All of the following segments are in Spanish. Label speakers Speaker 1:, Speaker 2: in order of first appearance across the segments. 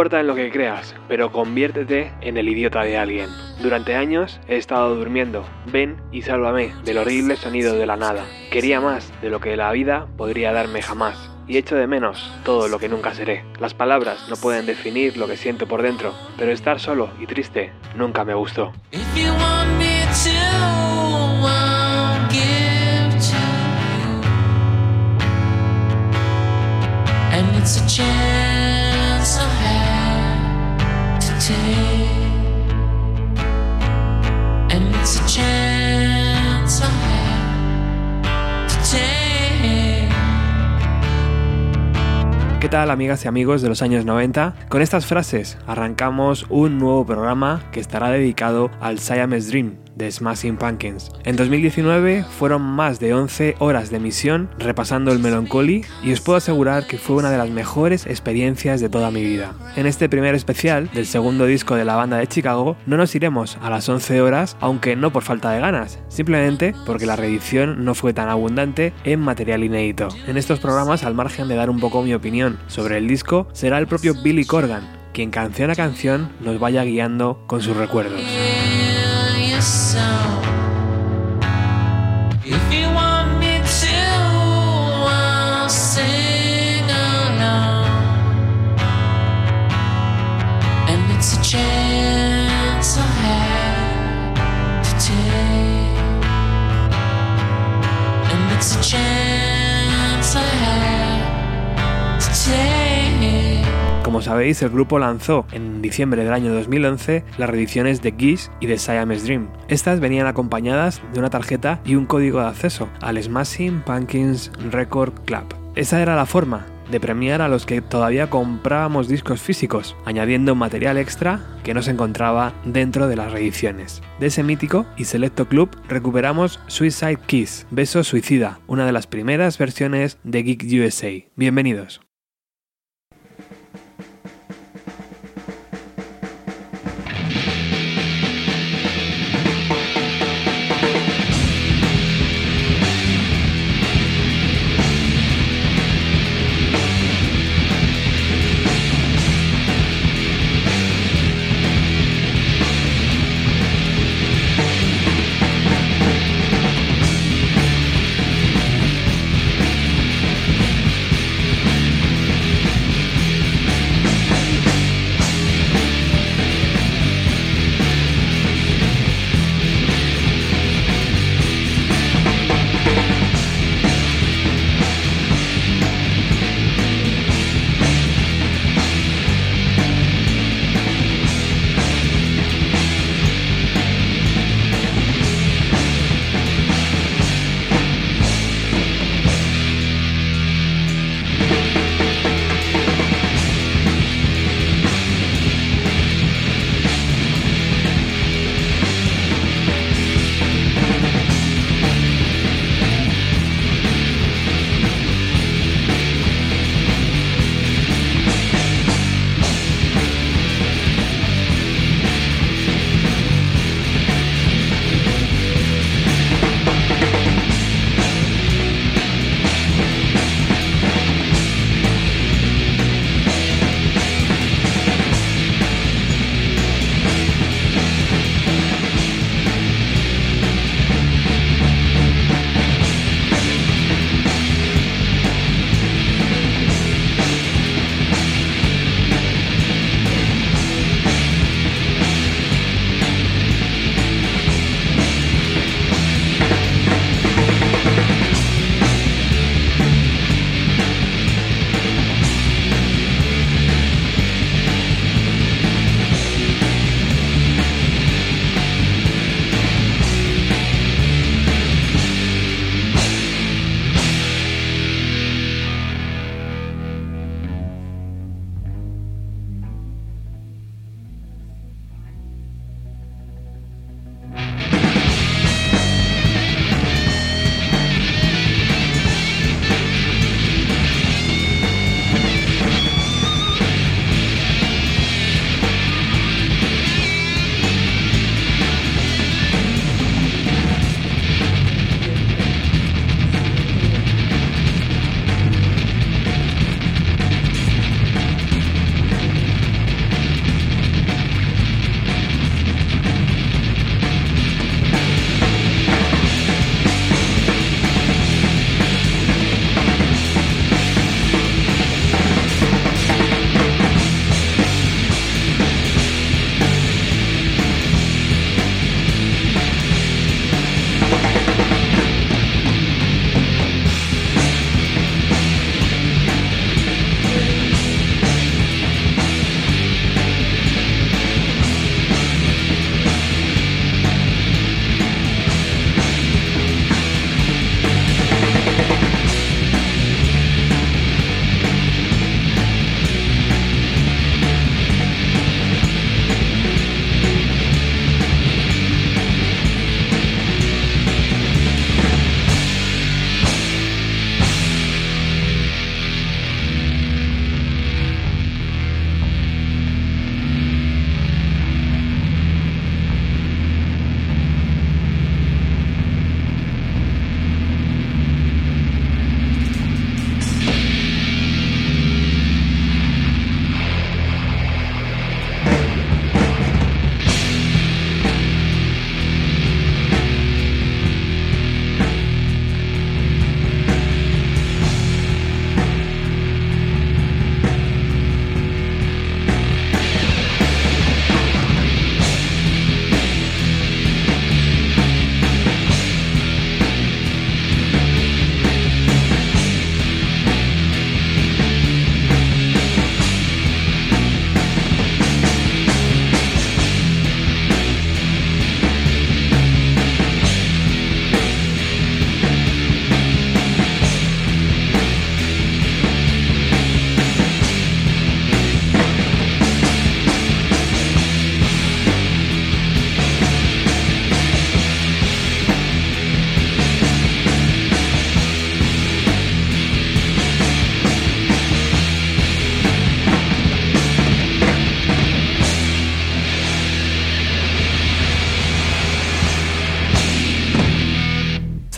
Speaker 1: Importa en lo que creas, pero conviértete en el idiota de alguien. Durante años he estado durmiendo. Ven y sálvame del horrible sonido de la nada. Quería más de lo que la vida podría darme jamás. Y echo de menos todo lo que nunca seré. Las palabras no pueden definir lo que siento por dentro, pero estar solo y triste nunca me gustó. ¿Qué tal amigas y amigos de los años 90? Con estas frases arrancamos un nuevo programa que estará dedicado al Siamese Dream, de Smashing Pumpkins. En 2019 fueron más de 11 horas de emisión repasando el Melancholy y os puedo asegurar que fue una de las mejores experiencias de toda mi vida. En este primer especial del segundo disco de la banda de Chicago no nos iremos a las 11 horas, aunque no por falta de ganas, simplemente porque la reedición no fue tan abundante en material inédito. En estos programas, al margen de dar un poco mi opinión sobre el disco, será el propio Billy Corgan quien canción a canción nos vaya guiando con sus recuerdos. Como sabéis, el grupo lanzó en diciembre del año 2011 las reediciones de Gish y de Siamese Dream. Estas venían acompañadas de una tarjeta y un código de acceso al Smashing Pumpkins Record Club. Esa era la forma de premiar a los que todavía comprábamos discos físicos, añadiendo material extra que no se encontraba dentro de las reediciones. De ese mítico y selecto club recuperamos Suicide Kiss, Beso Suicida, una de las primeras versiones de Geek USA. Bienvenidos.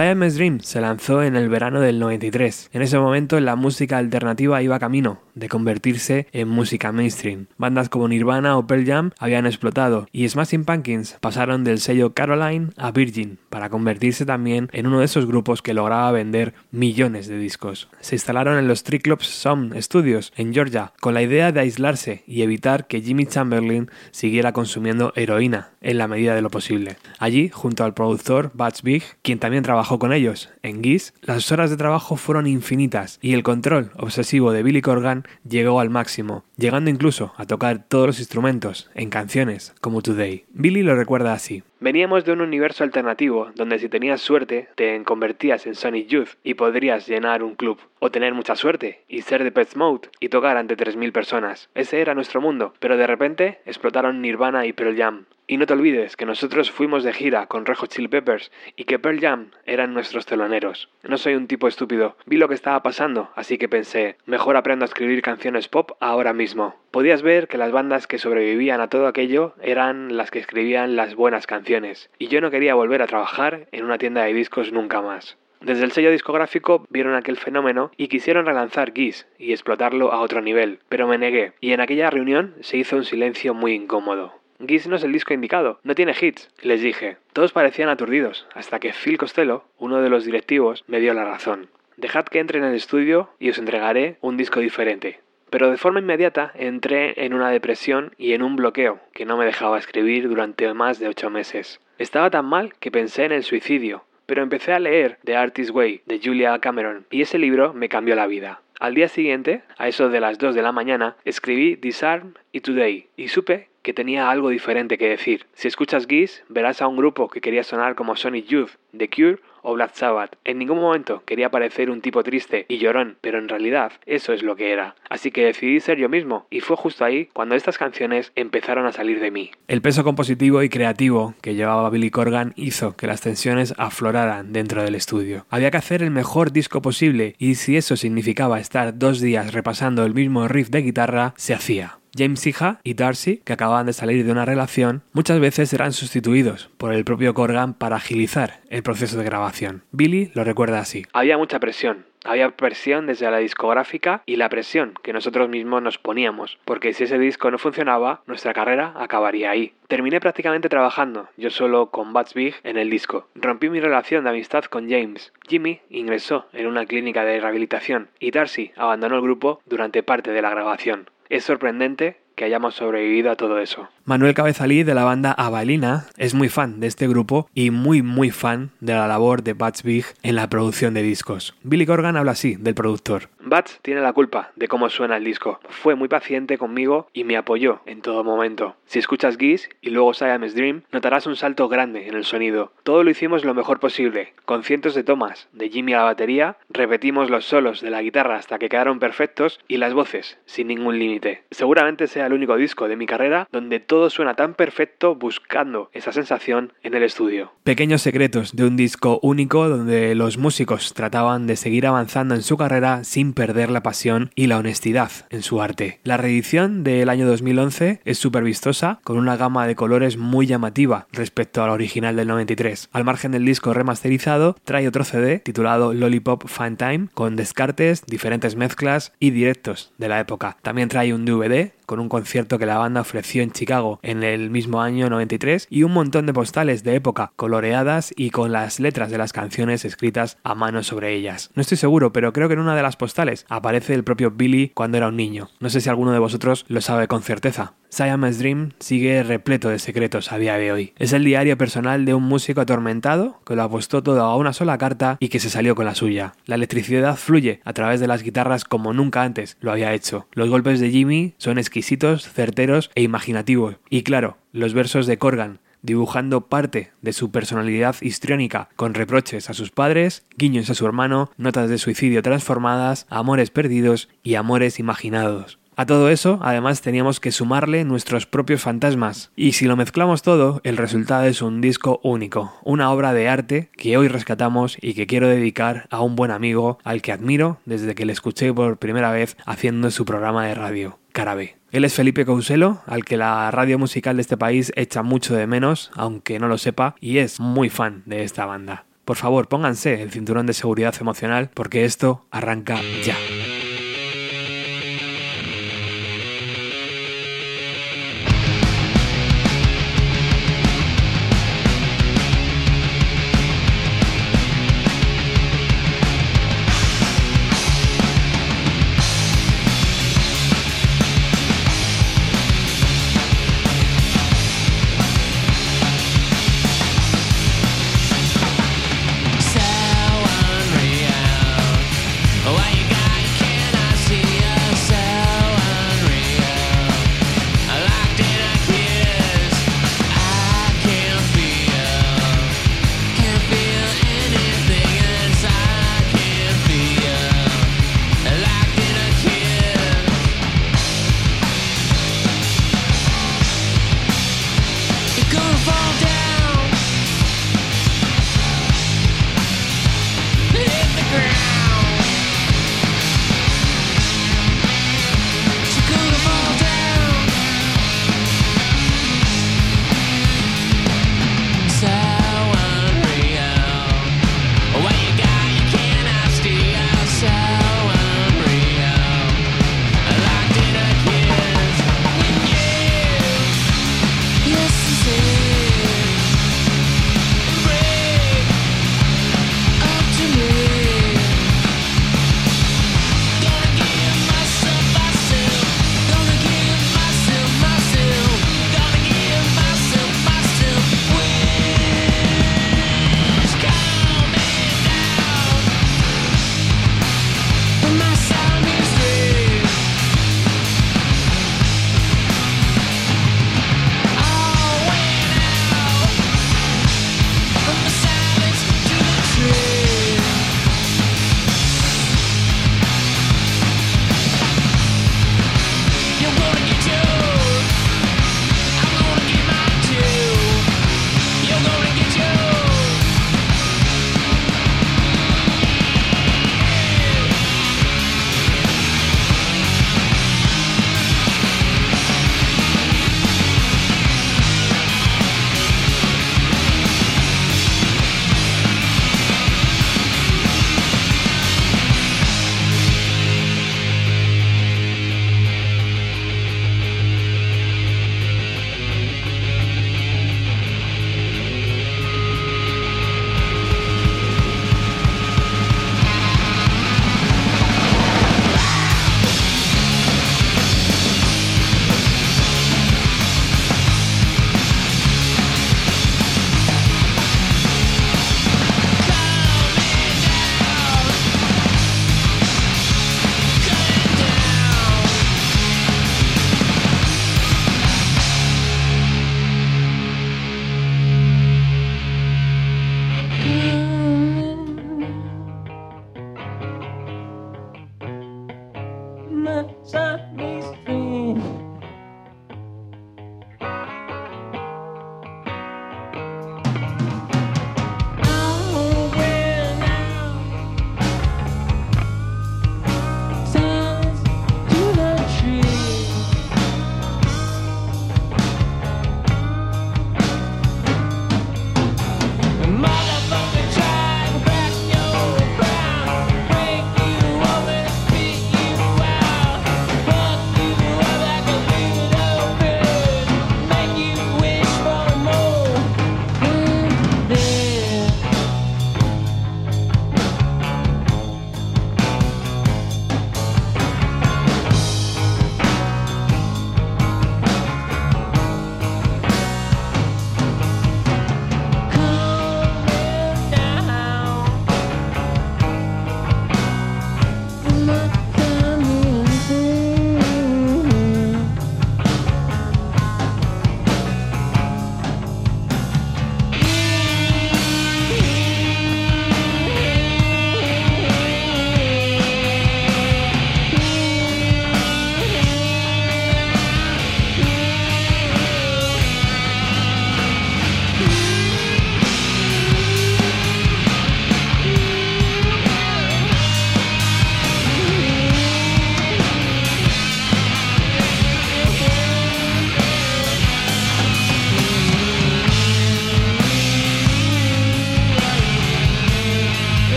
Speaker 1: Siamese Dream se lanzó en el verano del 93. En ese momento la música alternativa iba camino de convertirse en música mainstream. Bandas como Nirvana o Pearl Jam habían explotado y Smashing Pumpkins pasaron del sello Caroline a Virgin para convertirse también en uno de esos grupos que lograba vender millones de discos. Se instalaron en los Triclops Sound Studios en Georgia con la idea de aislarse y evitar que Jimmy Chamberlain siguiera consumiendo heroína en la medida de lo posible. Allí, junto al productor Butch Big, quien también trabajó con ellos en Geese, las horas de trabajo fueron infinitas y el control obsesivo de Billy Corgan llegó al máximo, llegando incluso a tocar todos los instrumentos en canciones como Today. Billy lo recuerda así. Veníamos de un universo alternativo donde si tenías suerte te convertías en Sonic Youth y podrías llenar un club, o tener mucha suerte y ser de Pet Mode y tocar ante 3.000 personas. Ese era nuestro mundo, pero de repente explotaron Nirvana y Pearl Jam. Y no te olvides que nosotros fuimos de gira con Red Hot Chili Peppers y que Pearl Jam eran nuestros teloneros. No soy un tipo estúpido, vi lo que estaba pasando, así que pensé, mejor aprendo a escribir canciones pop ahora mismo. Podías ver que las bandas que sobrevivían a todo aquello eran las que escribían las buenas canciones, y yo no quería volver a trabajar en una tienda de discos nunca más. Desde el sello discográfico vieron aquel fenómeno y quisieron relanzar Geese y explotarlo a otro nivel, pero me negué, y en aquella reunión se hizo un silencio muy incómodo. Geese no es el disco indicado, no tiene hits, les dije. Todos parecían aturdidos, hasta que Phil Costello, uno de los directivos, me dio la razón. Dejad que entre en el estudio y os entregaré un disco diferente. Pero de forma inmediata entré en una depresión y en un bloqueo que no me dejaba escribir durante más de ocho meses. Estaba tan mal que pensé en el suicidio, pero empecé a leer The Artist's Way de Julia Cameron y ese libro me cambió la vida. Al día siguiente, a eso de las 2 de la mañana, escribí Disarm y Today y supe que tenía algo diferente que decir. Si escuchas Geese, verás a un grupo que quería sonar como Sonic Youth, The Cure o Black Sabbath. En ningún momento quería parecer un tipo triste y llorón, pero en realidad eso es lo que era. Así que decidí ser yo mismo y fue justo ahí cuando estas canciones empezaron a salir de mí. El peso compositivo y creativo que llevaba Billy Corgan hizo que las tensiones afloraran dentro del estudio. Había que hacer el mejor disco posible y si eso significaba estar dos días repasando el mismo riff de guitarra, se hacía. James Hija y Darcy, que acababan de salir de una relación, muchas veces eran sustituidos por el propio Corgan para agilizar el proceso de grabación. Billy lo recuerda así. Había mucha presión, había presión desde la discográfica y la presión que nosotros mismos nos poníamos, porque si ese disco no funcionaba, nuestra carrera acabaría ahí. Terminé prácticamente trabajando, yo solo con Bats Big en el disco. Rompí mi relación de amistad con James. Jimmy ingresó en una clínica de rehabilitación y Darcy abandonó el grupo durante parte de la grabación. Es sorprendente que hayamos sobrevivido a todo eso. Manuel Cabezalí de la banda Avalina es muy fan de este grupo y muy muy fan de la labor de Bats Big en la producción de discos. Billy Corgan habla así del productor. Bats tiene la culpa de cómo suena el disco. Fue muy paciente conmigo y me apoyó en todo momento. Si escuchas Geese y luego Siamese Dream, notarás un salto grande en el sonido. Todo lo hicimos lo mejor posible, con cientos de tomas de Jimmy a la batería, repetimos los solos de la guitarra hasta que quedaron perfectos y las voces sin ningún límite. Seguramente sea el único disco de mi carrera donde todo suena tan perfecto buscando esa sensación en el estudio. Pequeños secretos de un disco único donde los músicos trataban de seguir avanzando en su carrera sin perder la pasión y la honestidad en su arte. La reedición del año 2011 es súper vistosa, con una gama de colores muy llamativa respecto al original del 93. Al margen del disco remasterizado, trae otro CD titulado Lollipop Fun Time, con descartes, diferentes mezclas y directos de la época. También trae un DVD con un concierto que la banda ofreció en Chicago en el mismo año 93 y un montón de postales de época coloreadas y con las letras de las canciones escritas a mano sobre ellas. No estoy seguro, pero creo que en una de las postales aparece el propio Billy cuando era un niño. No sé si alguno de vosotros lo sabe con certeza. Siamese Dream sigue repleto de secretos a día de hoy. Es el diario personal de un músico atormentado que lo apostó todo a una sola carta y que se salió con la suya. La electricidad fluye a través de las guitarras como nunca antes lo había hecho. Los golpes de Jimmy son exquisitos, certeros e imaginativos. Y claro, los versos de Corgan, dibujando parte de su personalidad histriónica, con reproches a sus padres, guiños a su hermano, notas de suicidio transformadas, amores perdidos y amores imaginados. A todo eso, además, teníamos que sumarle nuestros propios fantasmas. Y si lo mezclamos todo, el resultado es un disco único, una obra de arte que hoy rescatamos y que quiero dedicar a un buen amigo al que admiro desde que le escuché por primera vez haciendo su programa de radio, Carabe. Él es Felipe Couselo, al que la radio musical de este país echa mucho de menos, aunque no lo sepa, y es muy fan de esta banda.
Speaker 2: por favor pónganse el cinturón de seguridad emocional porque esto arranca ya.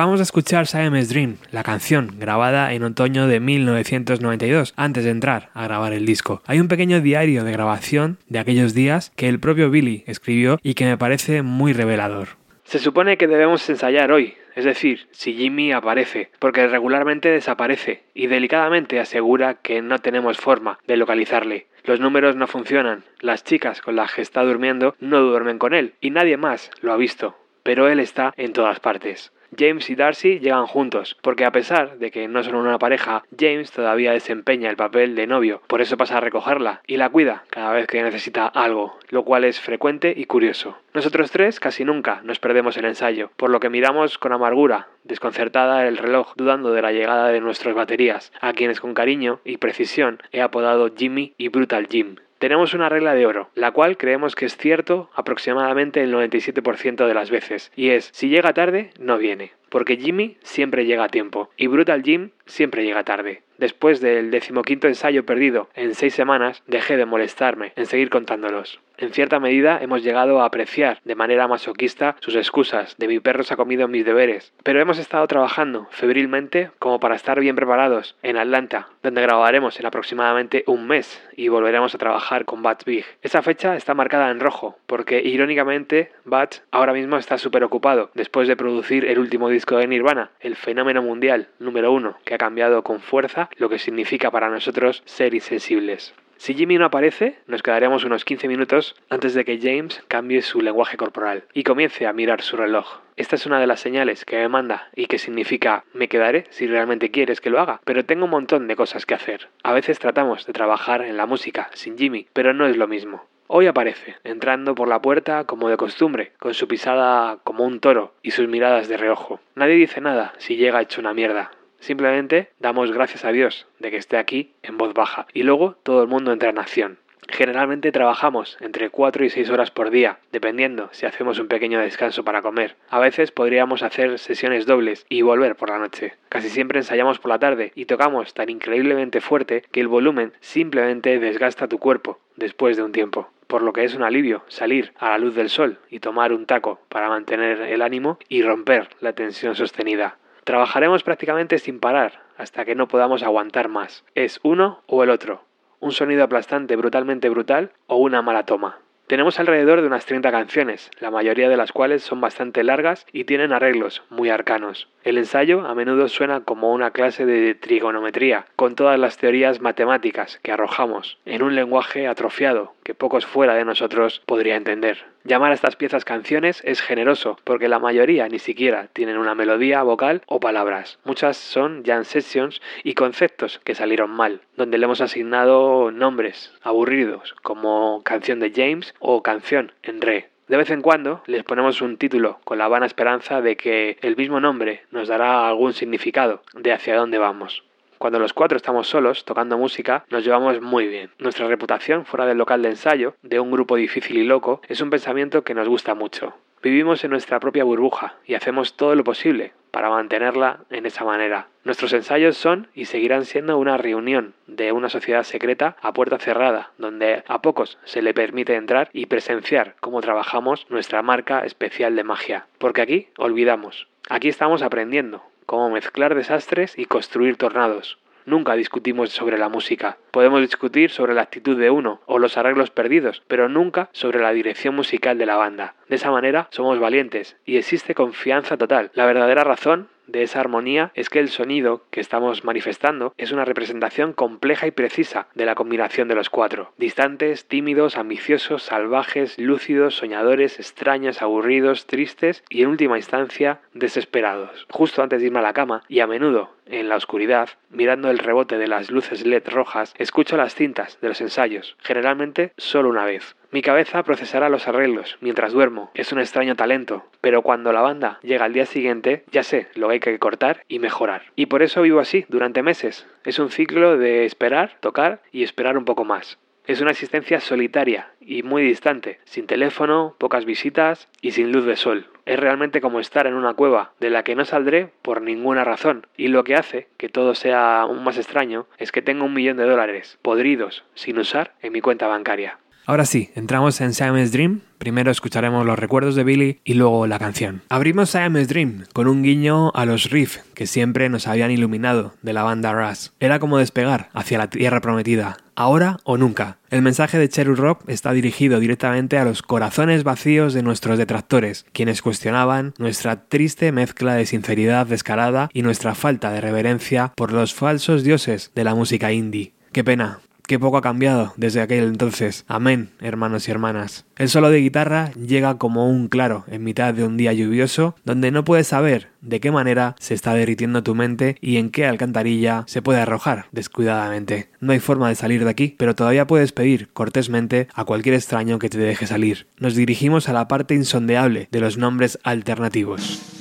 Speaker 1: Acabamos de escuchar Siamese Dream, la canción grabada en otoño de 1992, antes de entrar a grabar el disco. Hay un pequeño diario de grabación de aquellos días que el propio Billy escribió y que me parece muy revelador. Se supone que debemos ensayar hoy, es decir, si Jimmy aparece, porque regularmente desaparece y delicadamente asegura que no tenemos forma de localizarle. Los números no funcionan, las chicas con las que está durmiendo no duermen con él y nadie más lo ha visto, pero él está en todas partes. James y Darcy llegan juntos, porque a pesar de que no son una pareja, James todavía desempeña el papel de novio, por eso pasa a recogerla y la cuida cada vez que necesita algo, lo cual es frecuente y curioso. Nosotros tres casi nunca nos perdemos el ensayo, por lo que miramos con amargura, desconcertada el reloj, dudando de la llegada de nuestras baterías, a quienes con cariño y precisión he apodado Jimmy y Brutal Jim. Tenemos una regla de oro, la cual creemos que es cierto aproximadamente el 97% de las veces, y es si llega tarde, no viene, porque Jimmy siempre llega a tiempo y Brutal Jim siempre llega tarde. Después del decimoquinto ensayo perdido en seis semanas, dejé de molestarme en seguir contándolos. En cierta medida hemos llegado a apreciar de manera masoquista sus excusas de mi perro se ha comido mis deberes, pero hemos estado trabajando febrilmente como para estar bien preparados en Atlanta, donde grabaremos en aproximadamente un mes y volveremos a trabajar con Bats Big. Esa fecha está marcada en rojo, porque irónicamente Bats ahora mismo está súper ocupado después de producir el último disco de Nirvana, el fenómeno mundial número uno, que ha cambiado con fuerza lo que significa para nosotros ser insensibles. Si Jimmy no aparece, nos quedaremos unos 15 minutos antes de que James cambie su lenguaje corporal y comience a mirar su reloj. Esta es una de las señales que me manda y que significa me quedaré si realmente quieres que lo haga, pero tengo un montón de cosas que hacer. A veces tratamos de trabajar en la música sin Jimmy, pero no es lo mismo. Hoy aparece, entrando por la puerta como de costumbre, con su pisada como un toro y sus miradas de reojo. Nadie dice nada si llega hecho una mierda, Simplemente damos gracias a Dios de que esté aquí en voz baja y luego todo el mundo entra en acción. Generalmente trabajamos entre 4 y 6 horas por día, dependiendo si hacemos un pequeño descanso para comer. A veces podríamos hacer sesiones dobles y volver por la noche. Casi siempre ensayamos por la tarde y tocamos tan increíblemente fuerte que el volumen simplemente desgasta tu cuerpo después de un tiempo. Por lo que es un alivio salir a la luz del sol y tomar un taco para mantener el ánimo y romper la tensión sostenida. Trabajaremos prácticamente sin parar hasta que no podamos aguantar más. Es uno o el otro. Un sonido aplastante brutalmente brutal o una mala toma. Tenemos alrededor de unas 30 canciones, la mayoría de las cuales son bastante largas y tienen arreglos muy arcanos. El ensayo a menudo suena como una clase de trigonometría, con todas las teorías matemáticas que arrojamos en un lenguaje atrofiado que pocos fuera de nosotros podría entender. Llamar a estas piezas canciones es generoso, porque la mayoría ni siquiera tienen una melodía vocal o palabras. Muchas son jam sessions y conceptos que salieron mal, donde le hemos asignado nombres aburridos, como canción de James o canción en re. De vez en cuando les ponemos un título con la vana esperanza de que el mismo nombre nos dará algún significado de hacia dónde vamos. Cuando los cuatro estamos solos tocando música, nos llevamos muy bien. Nuestra reputación fuera del local de ensayo, de un grupo difícil y loco, es un pensamiento que nos gusta mucho. Vivimos en nuestra propia burbuja y hacemos todo lo posible para mantenerla en esa manera. Nuestros ensayos son y seguirán siendo una reunión de una sociedad secreta a puerta cerrada, donde a pocos se le permite entrar y presenciar cómo trabajamos nuestra marca especial de magia. Porque aquí olvidamos, aquí estamos aprendiendo, cómo mezclar desastres y construir tornados. Nunca discutimos sobre la música. Podemos discutir sobre la actitud de uno o los arreglos perdidos, pero nunca sobre la dirección musical de la banda. De esa manera somos valientes y existe confianza total. La verdadera razón de esa armonía es que el sonido que estamos manifestando es una representación compleja y precisa de la combinación de los cuatro. Distantes, tímidos, ambiciosos, salvajes, lúcidos, soñadores, extraños, aburridos, tristes y en última instancia desesperados. Justo antes de irme a la cama y a menudo en la oscuridad, mirando el rebote de las luces LED rojas, escucho las cintas de los ensayos, generalmente solo una vez. Mi cabeza procesará los arreglos mientras duermo. Es un extraño talento, pero cuando la banda llega al día siguiente, ya sé lo que hay que cortar y mejorar. Y por eso vivo así durante meses. Es un ciclo de esperar, tocar y esperar un poco más. Es una existencia solitaria y muy distante, sin teléfono, pocas visitas y sin luz de sol. Es realmente como estar en una cueva de la que no saldré por ninguna razón. Y lo que hace que todo sea aún más extraño es que tengo un millón de dólares podridos sin usar en mi cuenta bancaria. Ahora sí, entramos en Siamese Dream. Primero escucharemos los recuerdos de Billy y luego la canción. Abrimos Siamese Dream con un guiño a los riffs que siempre nos habían iluminado de la banda Rush. Era como despegar hacia la tierra prometida, ahora o nunca. El mensaje de Cherry Rock está dirigido directamente a los corazones vacíos de nuestros detractores, quienes cuestionaban nuestra triste mezcla de sinceridad descarada y nuestra falta de reverencia por los falsos dioses de la música indie. Qué pena, Qué poco ha cambiado desde aquel entonces. Amén, hermanos y hermanas. El solo de guitarra llega como un claro en mitad de un día lluvioso donde no puedes saber de qué manera se está derritiendo tu mente y en qué alcantarilla se puede arrojar descuidadamente. No hay forma de salir de aquí, pero todavía puedes pedir cortésmente a cualquier extraño que te deje salir. Nos dirigimos a la parte insondeable de los nombres alternativos.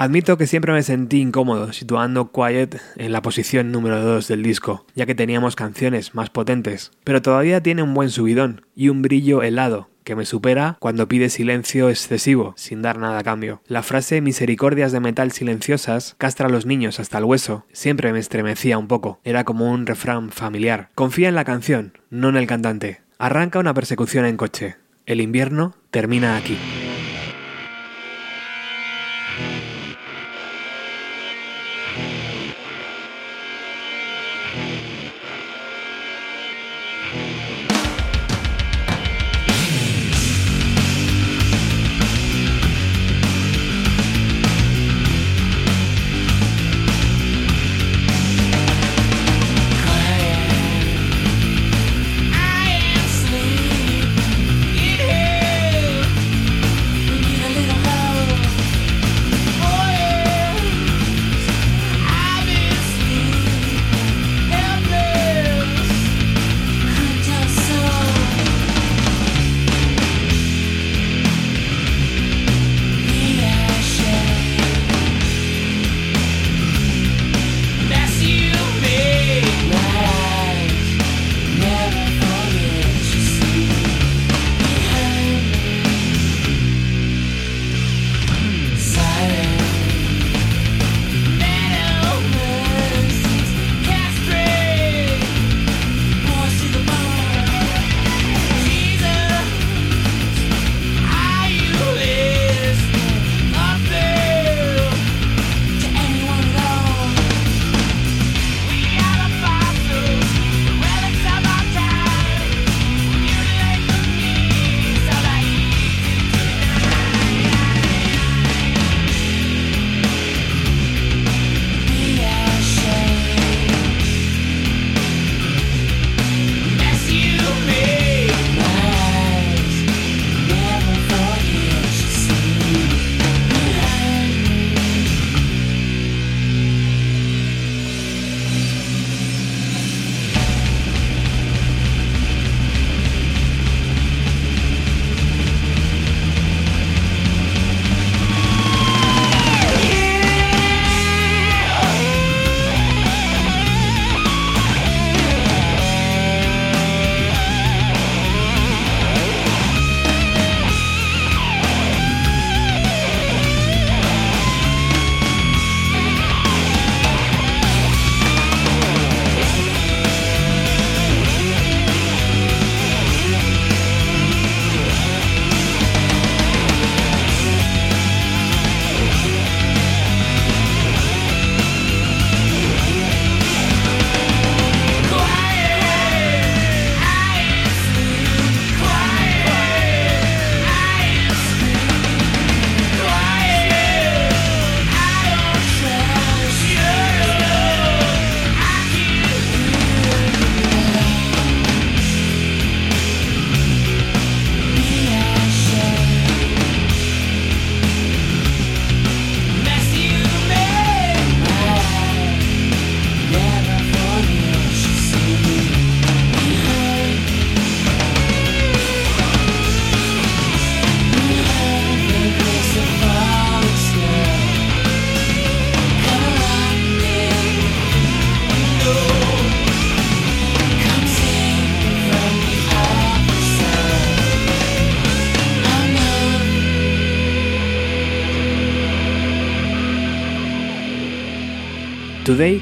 Speaker 2: Admito que siempre me sentí incómodo situando Quiet en la posición número 2 del disco, ya que teníamos canciones más potentes, pero todavía tiene un buen subidón y un brillo helado que me supera cuando pide silencio excesivo, sin dar nada a cambio. La frase misericordias de metal silenciosas castra a los niños hasta el hueso siempre me estremecía un poco, era como un refrán familiar. Confía en la canción, no en el cantante. Arranca una persecución en coche. El invierno termina aquí.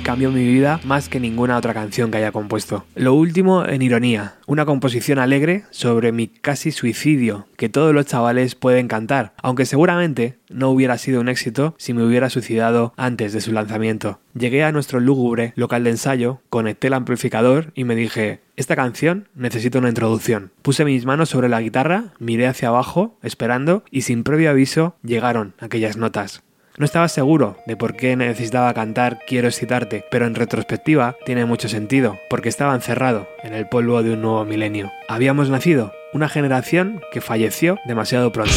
Speaker 2: Cambió mi vida más que ninguna otra canción que haya compuesto. Lo último en ironía, una composición alegre sobre mi casi suicidio que todos los chavales pueden cantar, aunque seguramente no hubiera sido un éxito si me hubiera suicidado antes de su lanzamiento. Llegué a nuestro lúgubre local de ensayo, conecté el amplificador y me dije, esta canción necesita una introducción. Puse mis manos sobre la guitarra, miré hacia abajo, esperando, y sin previo aviso llegaron aquellas notas. No estaba seguro de por qué necesitaba cantar Quiero excitarte, pero en retrospectiva tiene mucho sentido, porque estaba encerrado en el polvo de un nuevo milenio. Habíamos nacido una generación que falleció demasiado pronto.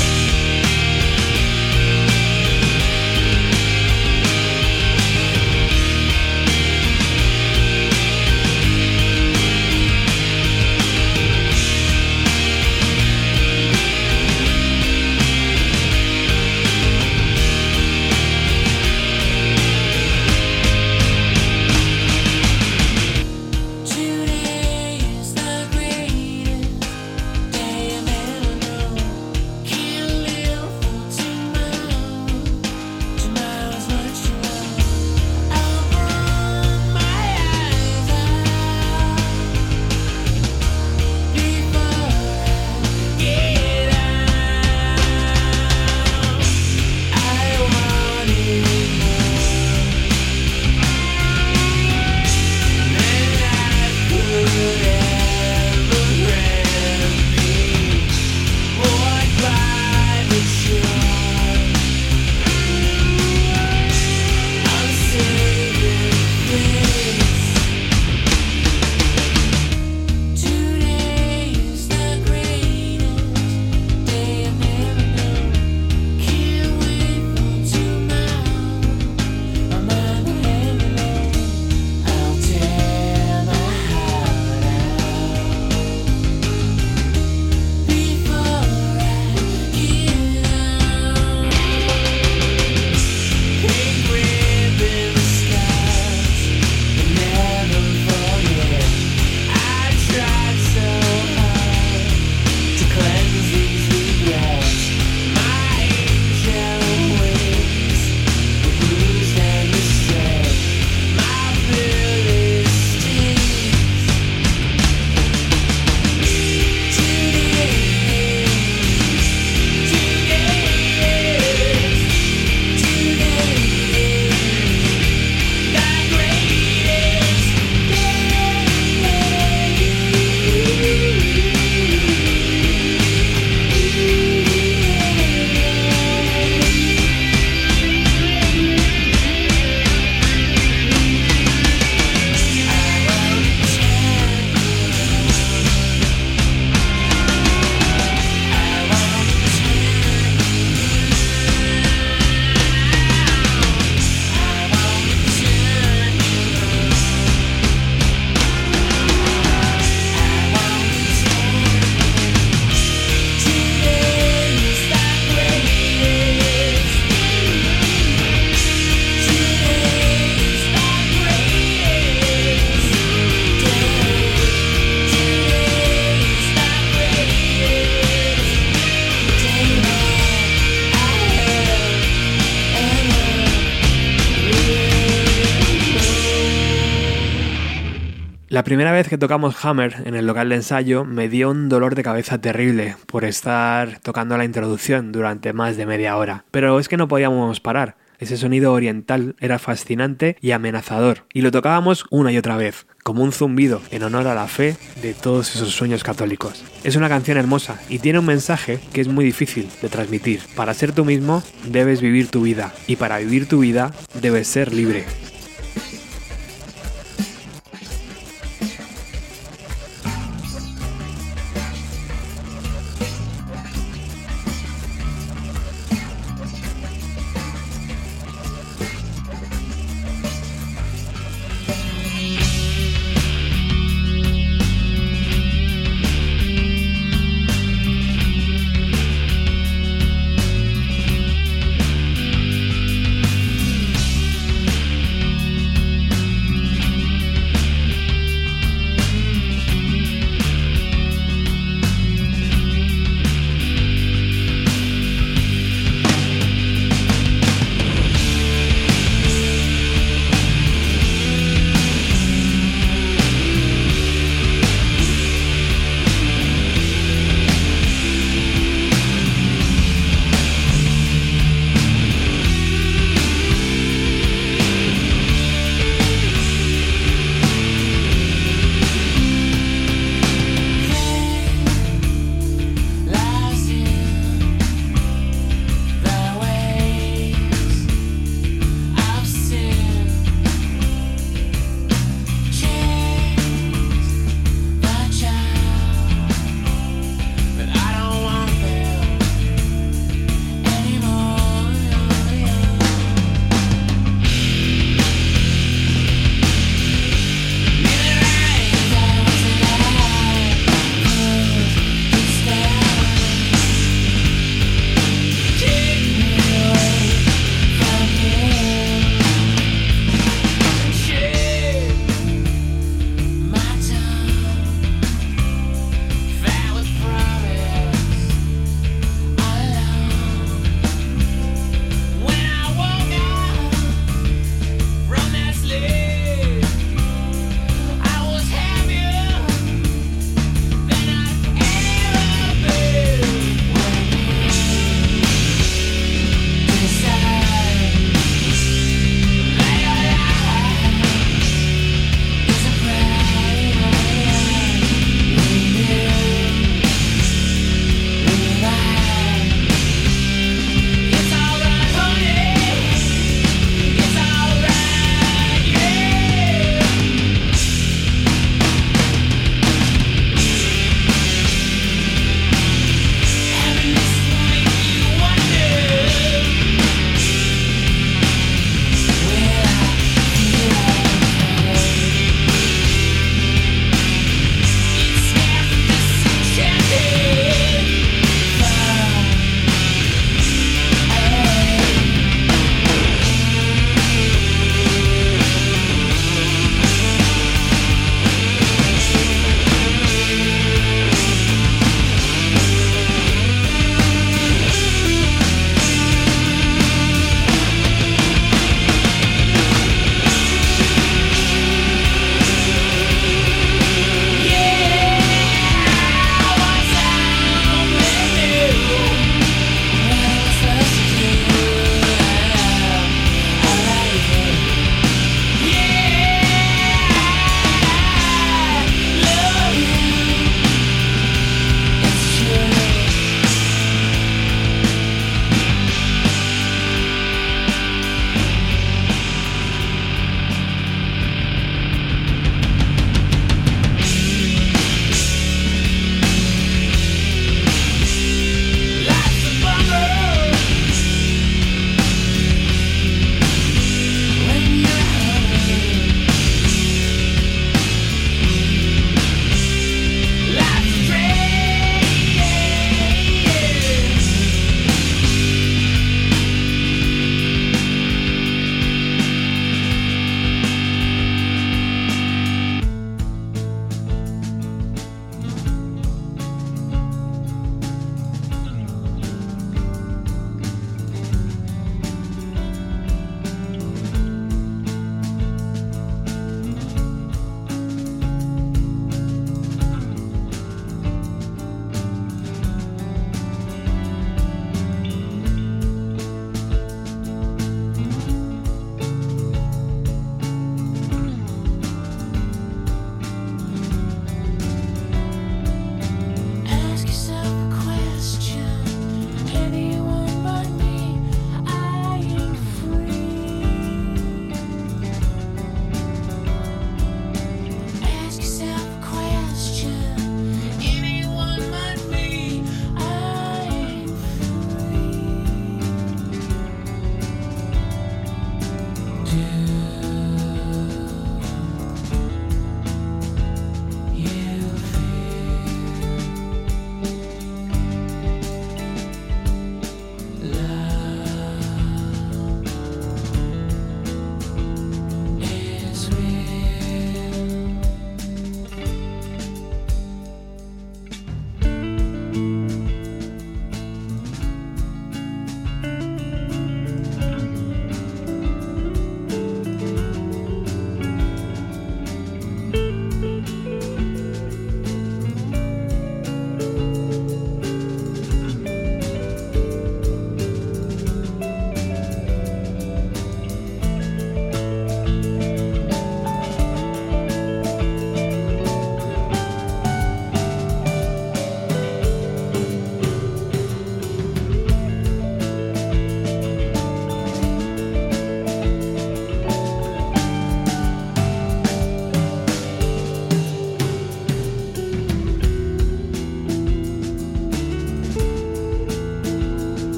Speaker 1: Primera vez que tocamos Hammer en el local de ensayo me dio un dolor de cabeza terrible por estar tocando la introducción durante más de media hora. Pero es que no podíamos parar. Ese sonido oriental era fascinante y amenazador, y lo tocábamos una y otra vez, como un zumbido en honor a la fe de todos esos sueños católicos. Es una canción hermosa y tiene un mensaje que es muy difícil de transmitir. Para ser tú mismo debes vivir tu vida, y para vivir tu vida debes ser libre.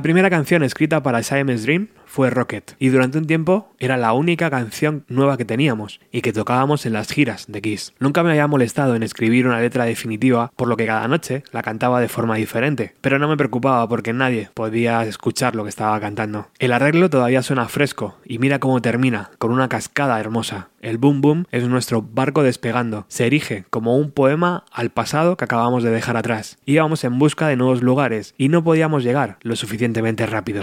Speaker 1: La primera canción escrita para Siamese Dream fue Rocket, y durante un tiempo era la única canción nueva que teníamos y que tocábamos en las giras de Kiss. Nunca me había molestado en escribir una letra definitiva, por lo que cada noche la cantaba de forma diferente, pero no me preocupaba porque nadie podía escuchar lo que estaba cantando. El arreglo todavía suena fresco, y mira cómo termina, con una cascada hermosa. El boom boom es nuestro barco despegando, se erige como un poema al pasado que acabamos de dejar atrás. Íbamos en busca de nuevos lugares y no podíamos llegar lo suficientemente rápido.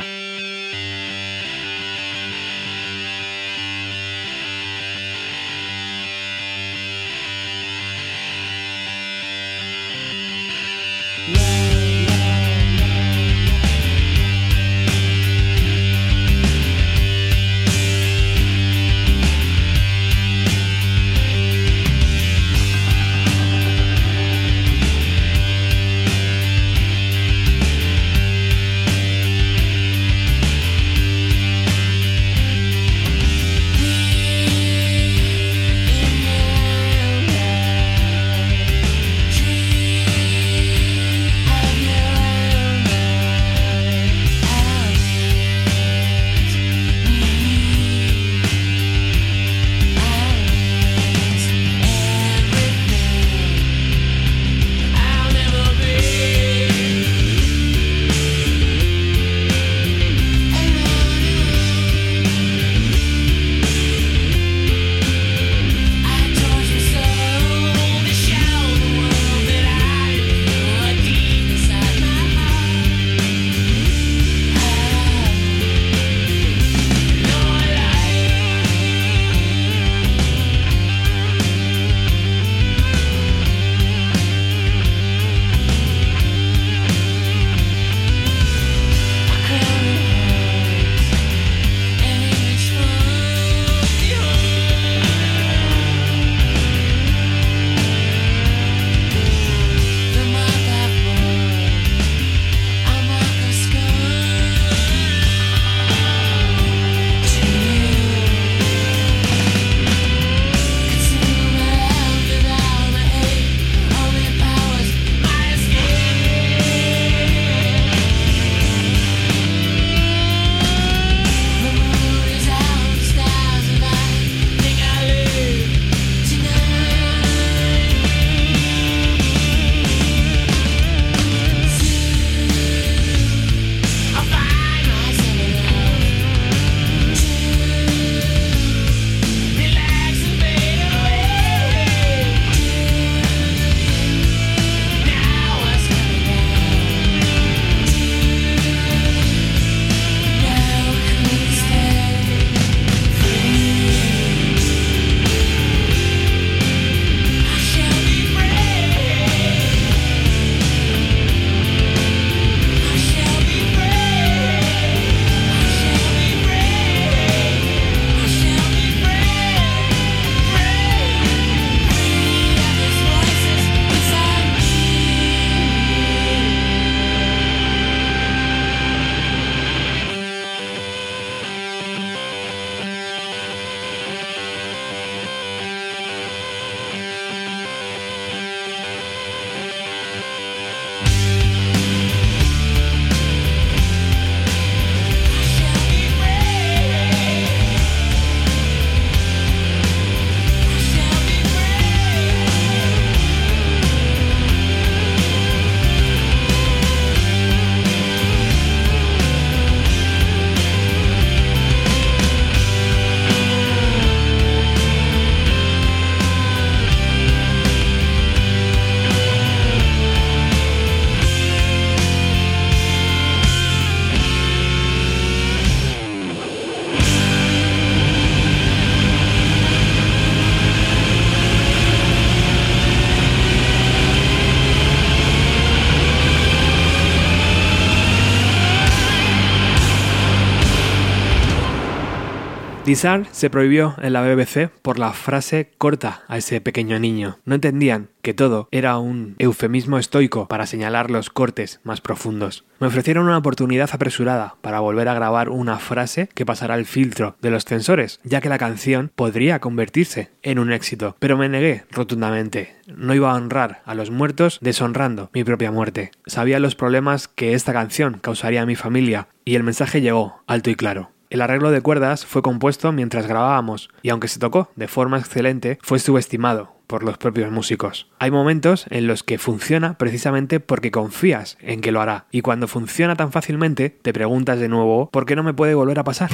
Speaker 2: Lizard se prohibió en la BBC por la frase corta a ese pequeño niño. No entendían que todo era un eufemismo estoico para señalar los cortes más profundos. Me ofrecieron una oportunidad apresurada para volver a grabar una frase que pasara el filtro de los censores, ya que la canción podría convertirse en un éxito, pero me negué rotundamente. No iba a honrar a los muertos deshonrando mi propia muerte. Sabía los problemas que esta canción causaría a mi familia y el mensaje llegó alto y claro. El arreglo de cuerdas fue compuesto mientras grabábamos y aunque se tocó de forma excelente, fue subestimado por los propios músicos. Hay momentos en los que funciona precisamente porque confías en que lo hará y cuando funciona tan fácilmente te preguntas de nuevo ¿por qué no me puede volver a pasar?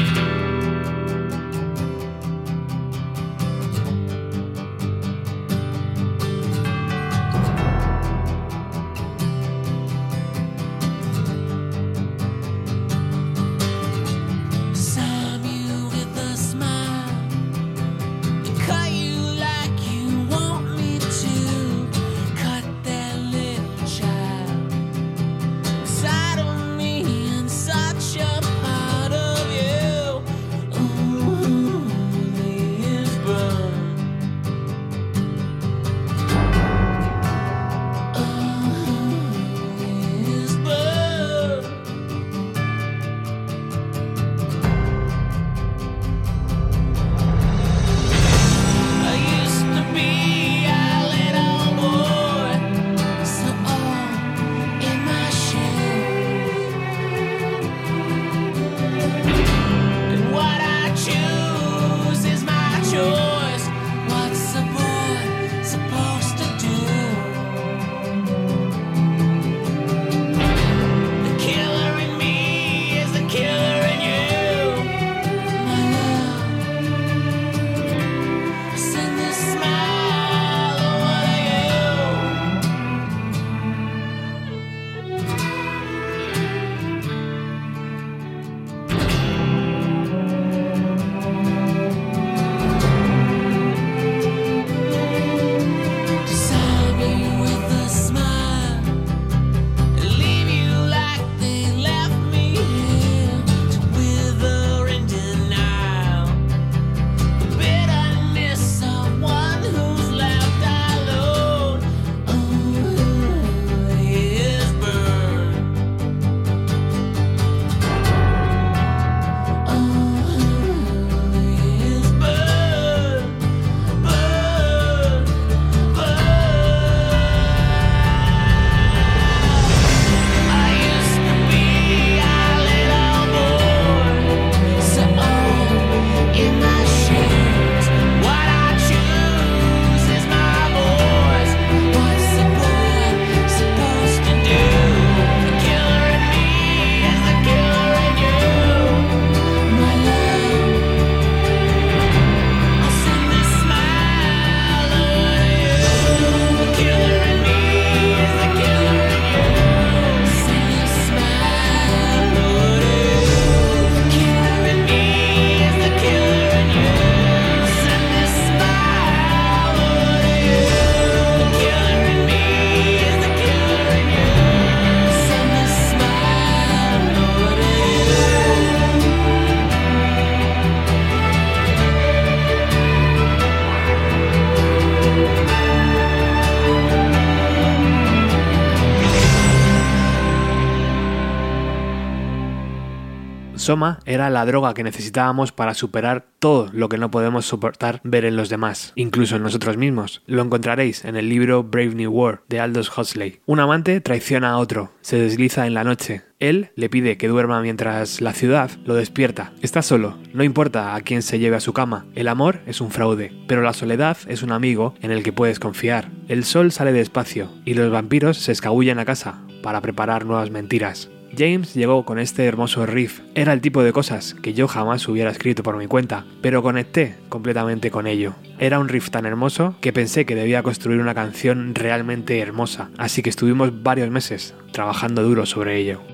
Speaker 2: Soma era la droga que necesitábamos para superar todo lo que no podemos soportar ver en los demás, incluso en nosotros mismos. Lo encontraréis en el libro Brave New World de Aldous Huxley. Un amante traiciona a otro, se desliza en la noche. Él le pide que duerma mientras la ciudad lo despierta. Está solo, no importa a quién se lleve a su cama. El amor es un fraude, pero la soledad es un amigo en el que puedes confiar. El sol sale despacio y los vampiros se escabullen a casa para preparar nuevas mentiras. James llegó con este hermoso riff. Era el tipo de cosas que yo jamás hubiera escrito por mi cuenta, pero conecté completamente con ello. Era un riff tan hermoso que pensé que debía construir una canción realmente hermosa, así que estuvimos varios meses trabajando duro sobre ello.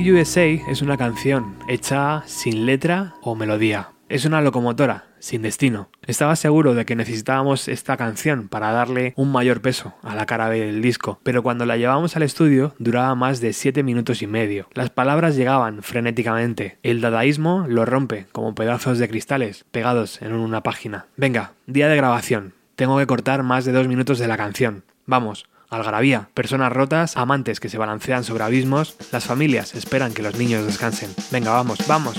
Speaker 1: USA es una canción hecha sin letra o melodía. Es una locomotora, sin destino. Estaba seguro de que necesitábamos esta canción para darle un mayor peso a la cara del disco, pero cuando la llevamos al estudio duraba más de 7 minutos y medio. Las palabras llegaban frenéticamente. El dadaísmo lo rompe como pedazos de cristales pegados en una página. Venga, día de grabación. Tengo que cortar más de dos minutos de la canción. Vamos, algarabía, personas rotas, amantes que se balancean sobre abismos, las familias esperan que los niños descansen. Venga, vamos, vamos.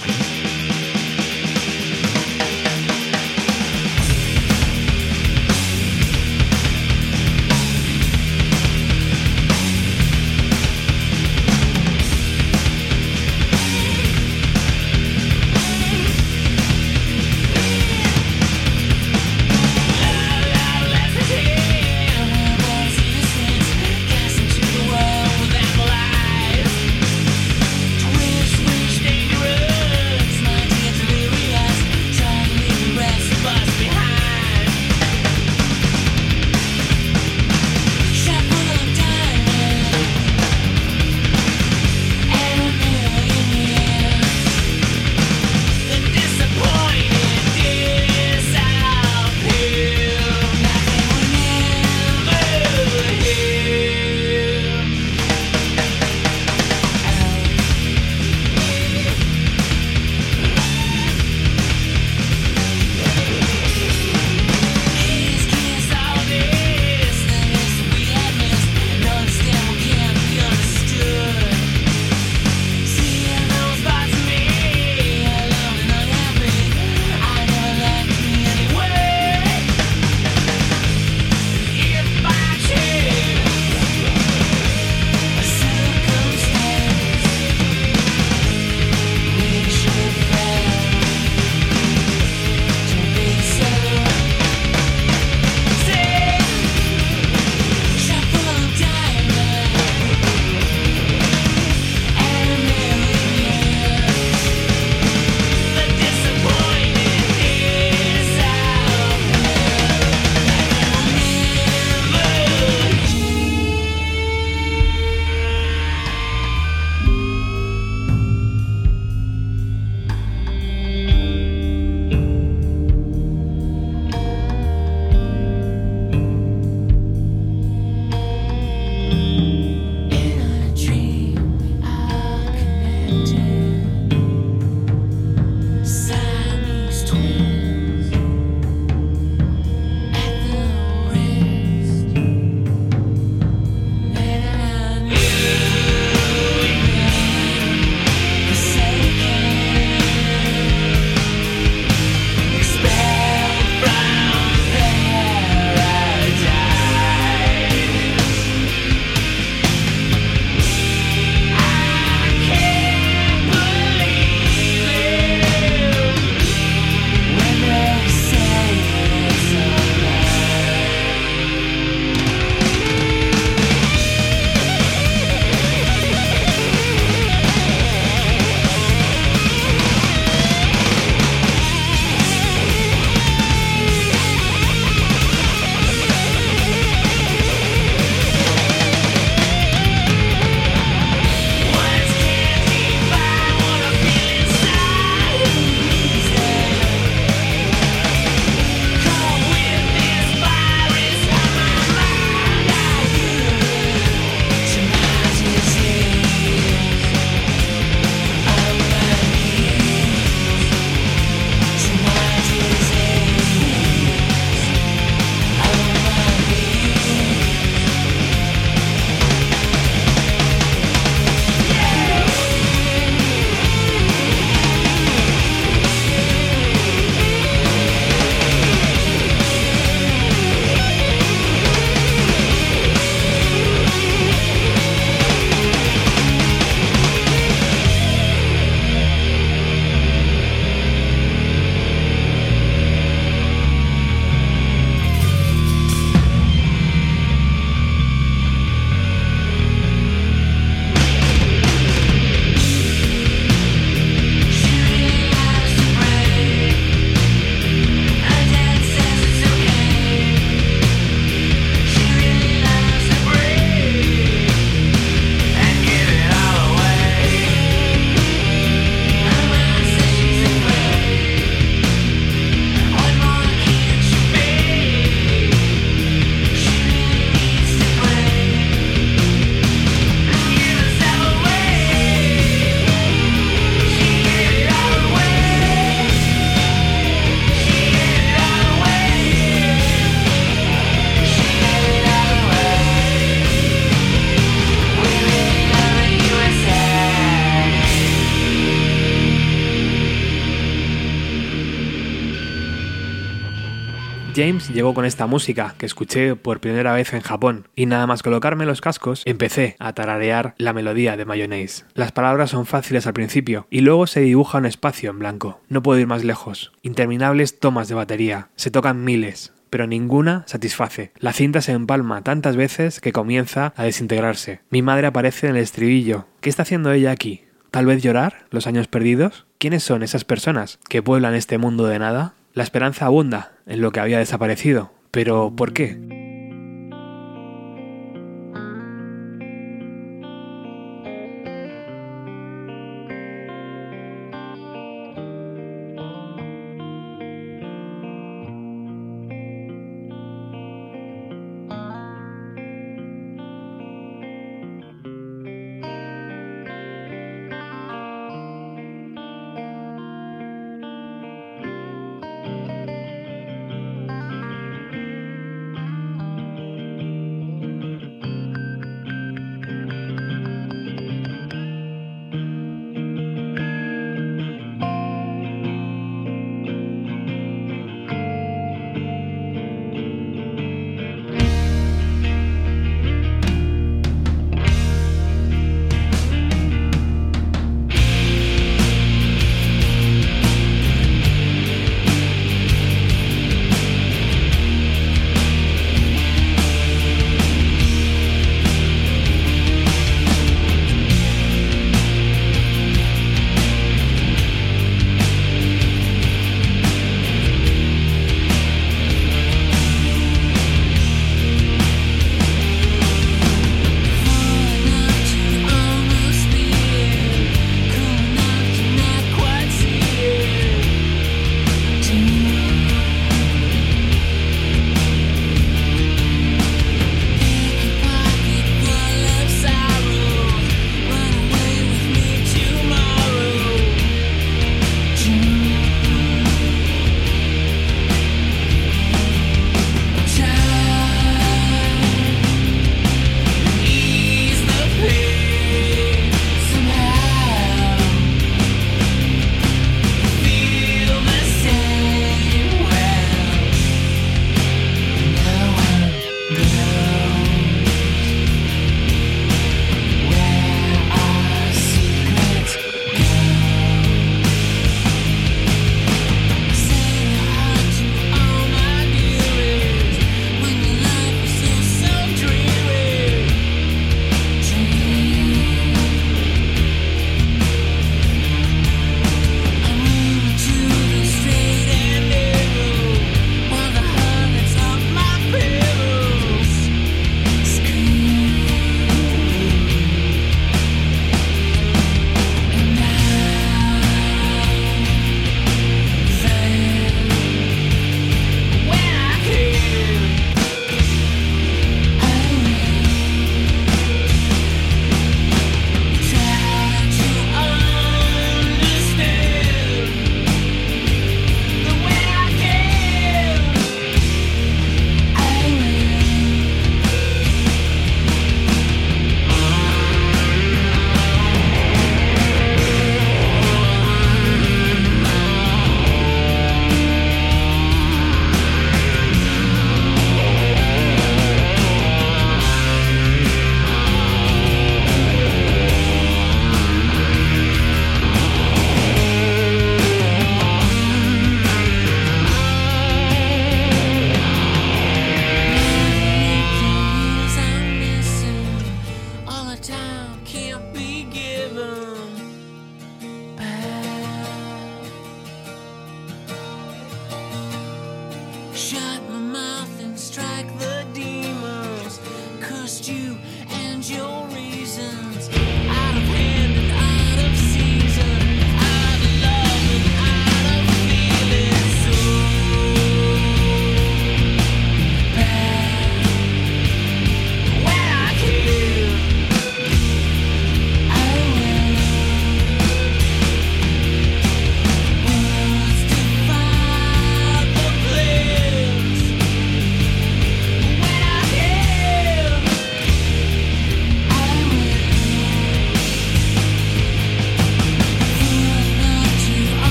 Speaker 1: Llegó con esta música que escuché por primera vez en Japón y nada más colocarme los cascos empecé a tararear la melodía de Mayonnaise. Las palabras son fáciles al principio y luego se dibuja un espacio en blanco. No puedo ir más lejos. Interminables tomas de batería. Se tocan miles, pero ninguna satisface. La cinta se empalma tantas veces que comienza a desintegrarse. Mi madre aparece en el estribillo. ¿Qué está haciendo ella aquí? ¿Tal vez llorar los años perdidos? ¿Quiénes son esas personas que pueblan este mundo de nada? La esperanza abunda en lo que había desaparecido. Pero ¿por qué?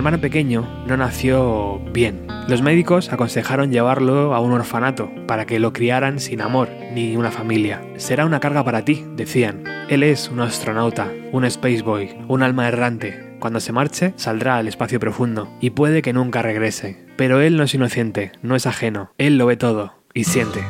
Speaker 2: Hermano pequeño no nació bien. Los médicos aconsejaron llevarlo a un orfanato para que lo criaran sin amor ni una familia. Será una carga para ti, decían. Él es un astronauta, un spaceboy, un alma errante. Cuando se marche, saldrá al espacio profundo y puede que nunca regrese. Pero él no es inocente, no es ajeno. Él lo ve todo y siente.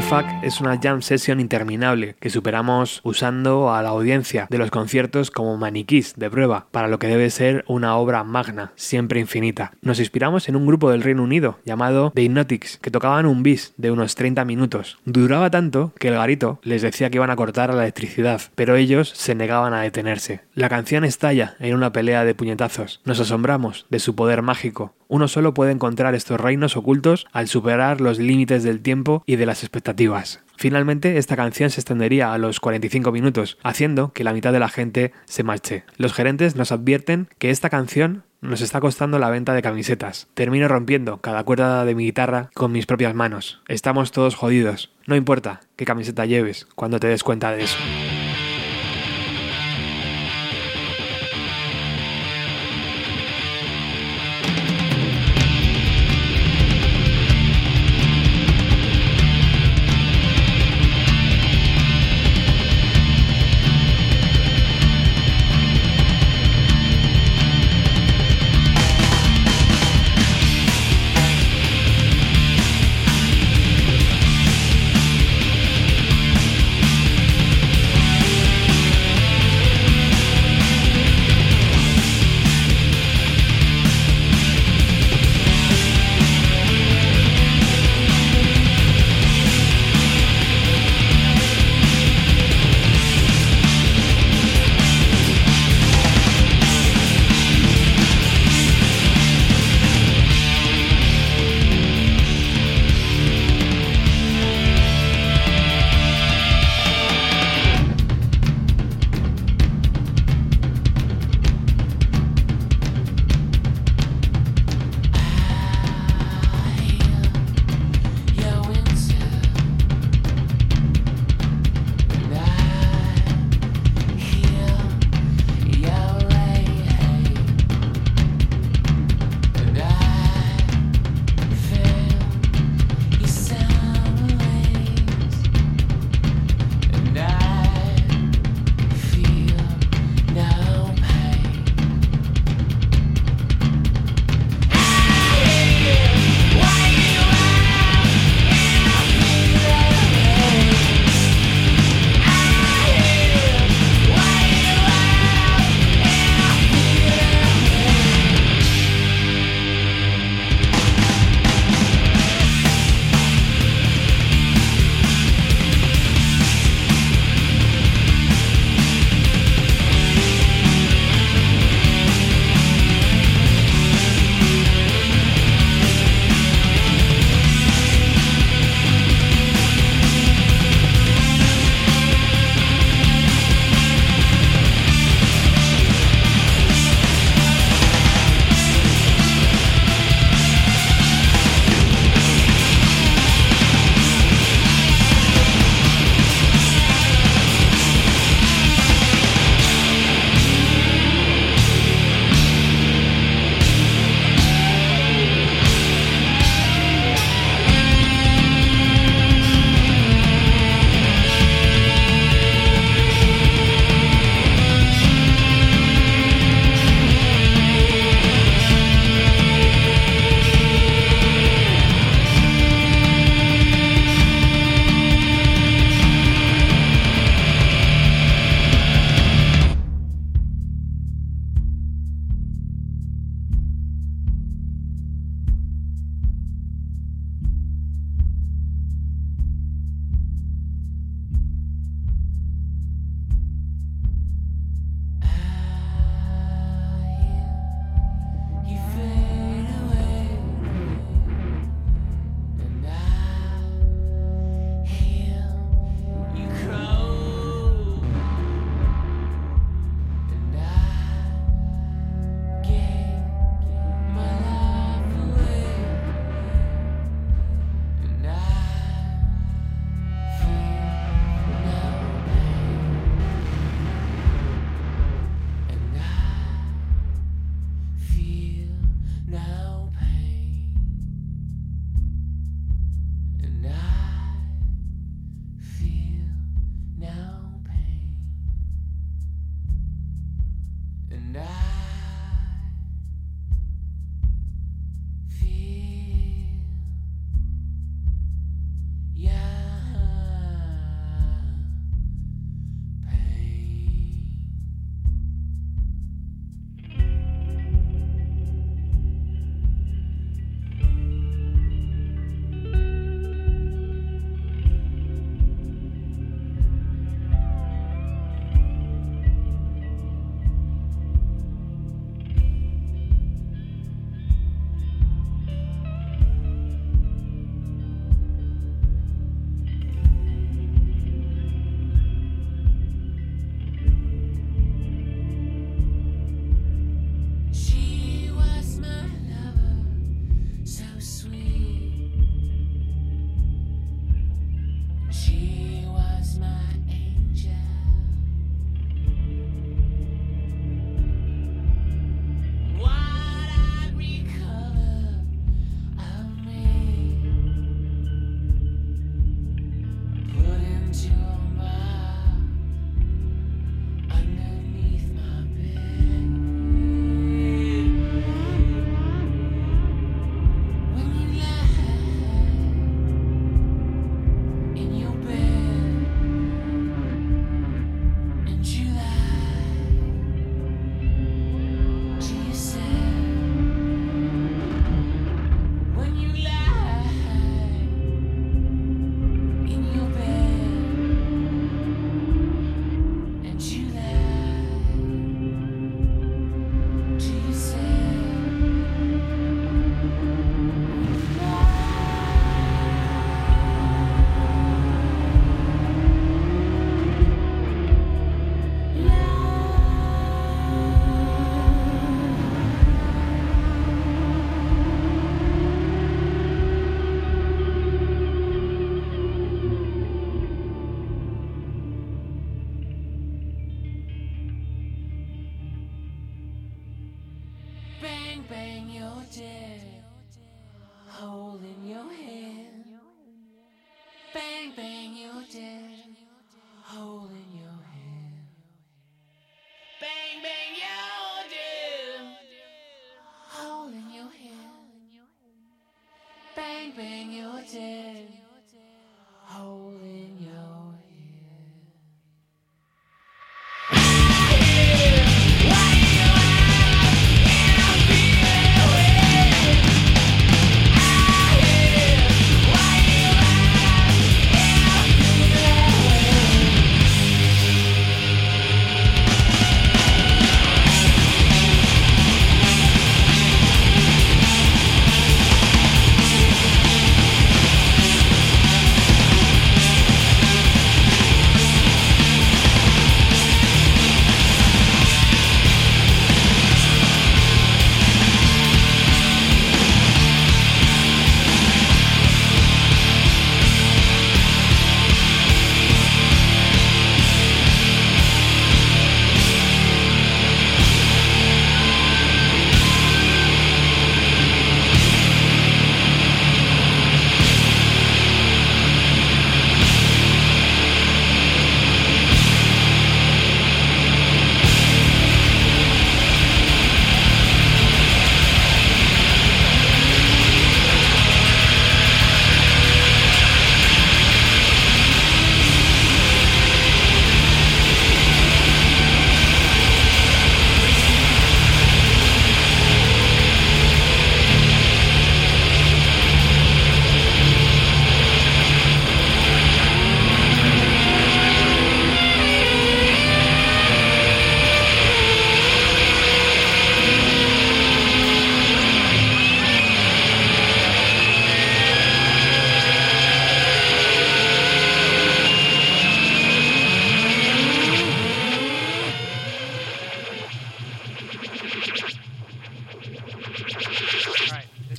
Speaker 2: Fuck es una jam session interminable que superamos usando a la audiencia de los conciertos como maniquís de prueba para lo que debe ser una obra magna, siempre infinita. Nos inspiramos en un grupo del Reino Unido llamado The Hypnotics que tocaban un bis de unos 30 minutos. Duraba tanto que el garito les decía que iban a cortar la electricidad, pero ellos se negaban a detenerse. La canción estalla en una pelea de puñetazos. Nos asombramos de su poder mágico, uno solo puede encontrar estos reinos ocultos al superar los límites del tiempo y de las expectativas. Finalmente, esta canción se extendería a los 45 minutos, haciendo que la mitad de la gente se marche. Los gerentes nos advierten que esta canción
Speaker 1: nos está costando la venta de camisetas. Termino rompiendo cada cuerda de mi guitarra con mis propias manos. Estamos todos jodidos. No importa qué camiseta lleves cuando te des cuenta de eso.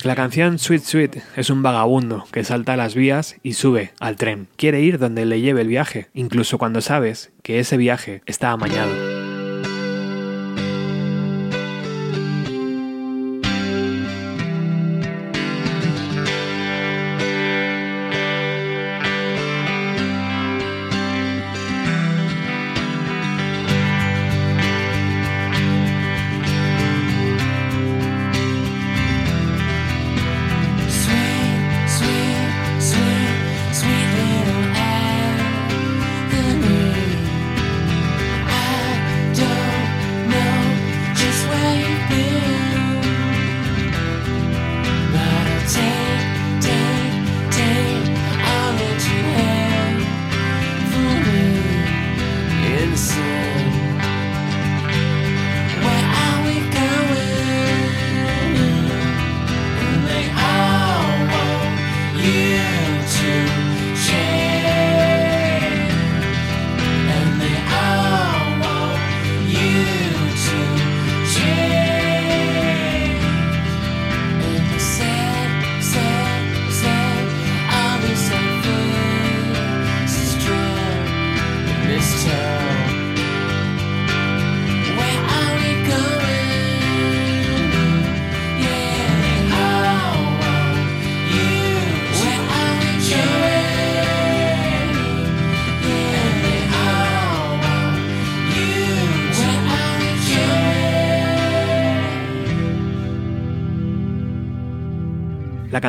Speaker 2: La canción Sweet Sweet es un vagabundo que salta a las vías y sube al tren. Quiere ir donde le lleve el viaje, incluso cuando sabes que ese viaje está amañado.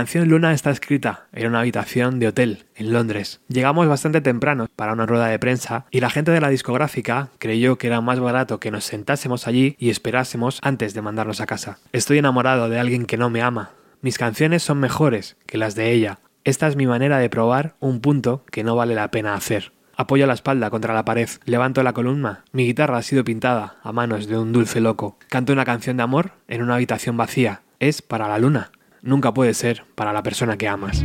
Speaker 2: Canción Luna está escrita en una habitación de hotel en Londres. Llegamos bastante temprano para una rueda de prensa y la gente de la discográfica creyó que era más barato que nos sentásemos allí y esperásemos antes de mandarnos a casa. Estoy enamorado de alguien que no me ama. Mis canciones son mejores que las de ella. Esta es mi manera de probar un punto que no vale la pena hacer. Apoyo la espalda contra la pared, levanto la columna. Mi guitarra ha sido pintada a manos de un dulce loco. Canto una canción de amor en una habitación vacía. Es para la luna nunca puede ser para la persona que amas.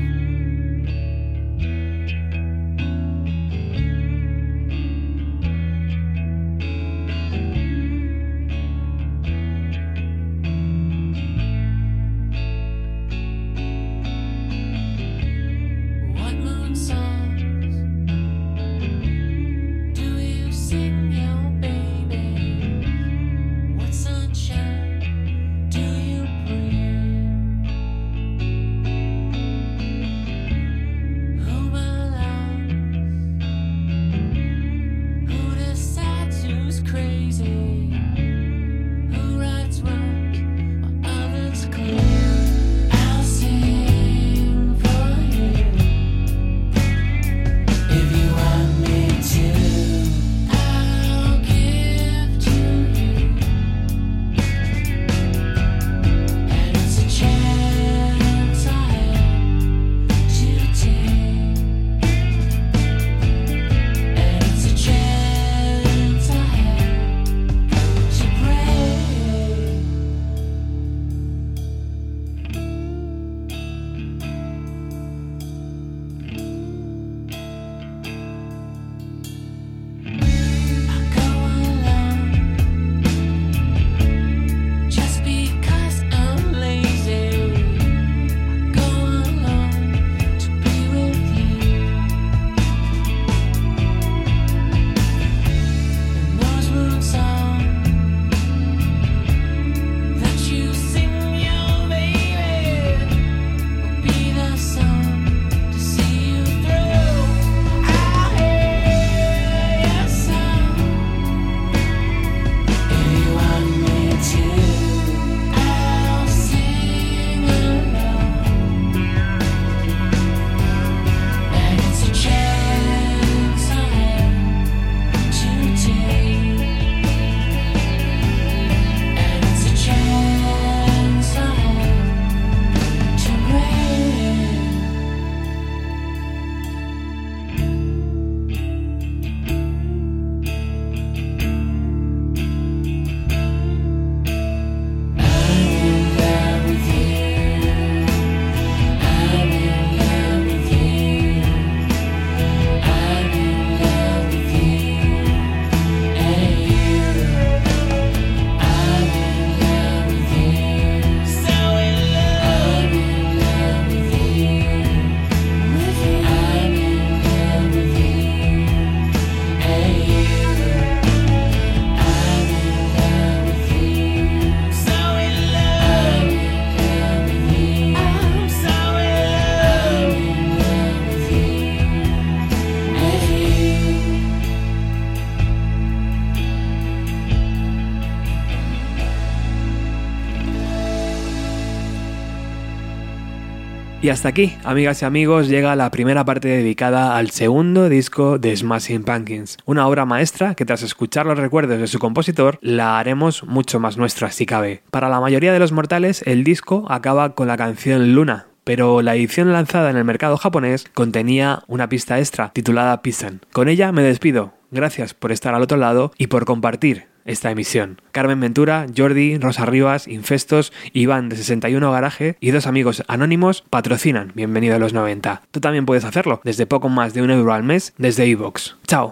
Speaker 1: Y hasta aquí, amigas y amigos, llega la primera parte dedicada al segundo disco de Smashing Pumpkins, una obra maestra que tras escuchar los recuerdos de su compositor la haremos mucho más nuestra si cabe. Para la mayoría de los mortales, el disco acaba con la canción Luna, pero la edición lanzada en el mercado japonés contenía una pista extra titulada Pisan. Con ella me despido. Gracias por estar al otro lado y por compartir esta emisión. Carmen Ventura, Jordi, Rosa Rivas, Infestos, Iván de 61 Garaje y dos amigos anónimos patrocinan Bienvenido a los 90. Tú también puedes hacerlo desde poco más de un euro al mes desde iVoox. ¡Chao!